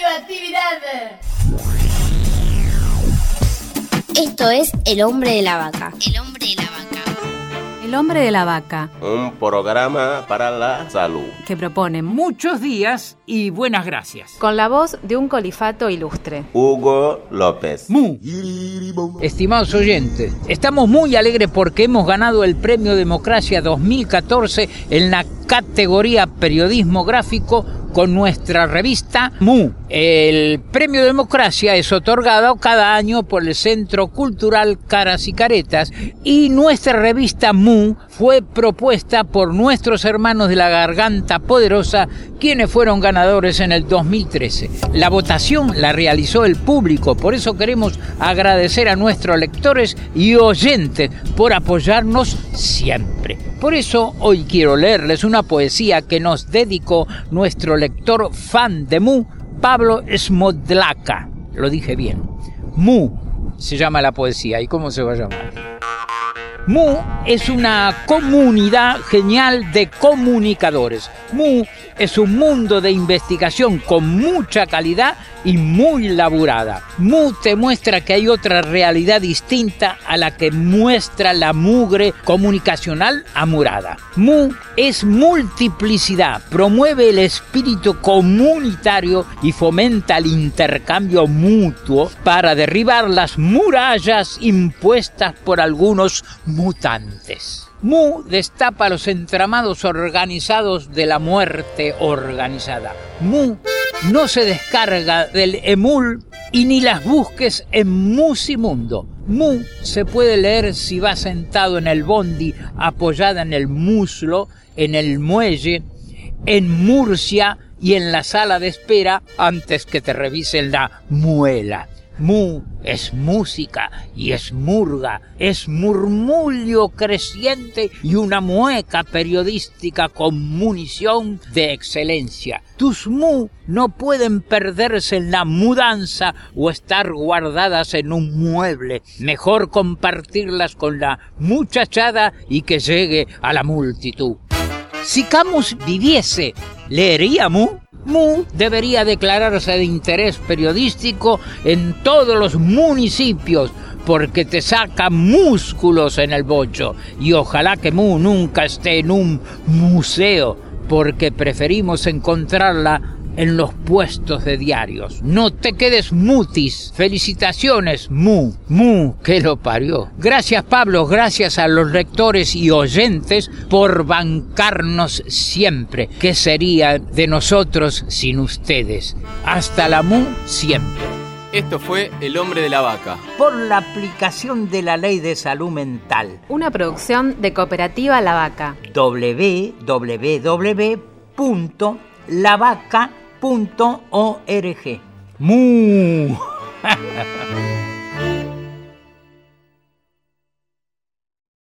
radioactividad. Esto es El hombre de la vaca. El hombre de la vaca. El hombre de la vaca, Un programa para la salud. que propone Muchos días y buenas gracias. Con la voz de un colifato ilustre. Hugo López. Mu. Estimados oyentes, estamos muy alegres porque hemos ganado el Premio Democracia 2014 en la categoría Periodismo Gráfico con nuestra revista Mu. El Premio Democracia es otorgado cada año por el Centro Cultural Caras y Caretas y nuestra revista Mu fue propuesta por nuestros hermanos de la Garganta Poderosa, quienes fueron ganadores en el 2013. La votación la realizó el público, por eso queremos agradecer a nuestros lectores y oyentes por apoyarnos siempre. Por eso hoy quiero leerles una poesía que nos dedicó nuestro lector fan de Mu, Pablo Smodlaka. Lo dije bien. Mu se llama la poesía. ¿Y cómo se va a llamar? Mu es una comunidad genial de comunicadores. Mu es un mundo de investigación con mucha calidad y muy laburada. Mu te muestra que hay otra realidad distinta a la que muestra la mugre comunicacional amurada. Mu es multiplicidad, promueve el espíritu comunitario y fomenta el intercambio mutuo para derribar las murallas impuestas por algunos mutantes. Mu destapa los entramados organizados de la muerte organizada. Mu no se descarga del emul y ni las busques en Musimundo. Mu se puede leer si va sentado en el bondi, apoyada en el muslo, en el muelle, en Murcia y en la sala de espera antes que te revisen la muela. Mu es música y es murga, es murmullo creciente y una mueca periodística con munición de excelencia. Tus mu no pueden perderse en la mudanza o estar guardadas en un mueble. Mejor compartirlas con la muchachada y que llegue a la multitud. Si Camus viviese, ¿leería Mu? Mu debería declararse de interés periodístico en todos los municipios porque te saca músculos en el bocho. Y ojalá que Mu nunca esté en un museo porque preferimos encontrarla en los puestos de diarios. No te quedes mutis. Felicitaciones, Mu. Mu, que lo parió. Gracias, Pablo. Gracias a los lectores y oyentes por bancarnos siempre. ¿Qué sería de nosotros sin ustedes? Hasta la Mu siempre. Esto fue El hombre de la vaca. Por la aplicación de la ley de salud mental. Una producción de Cooperativa La Vaca. www.lavaca.org. Mu.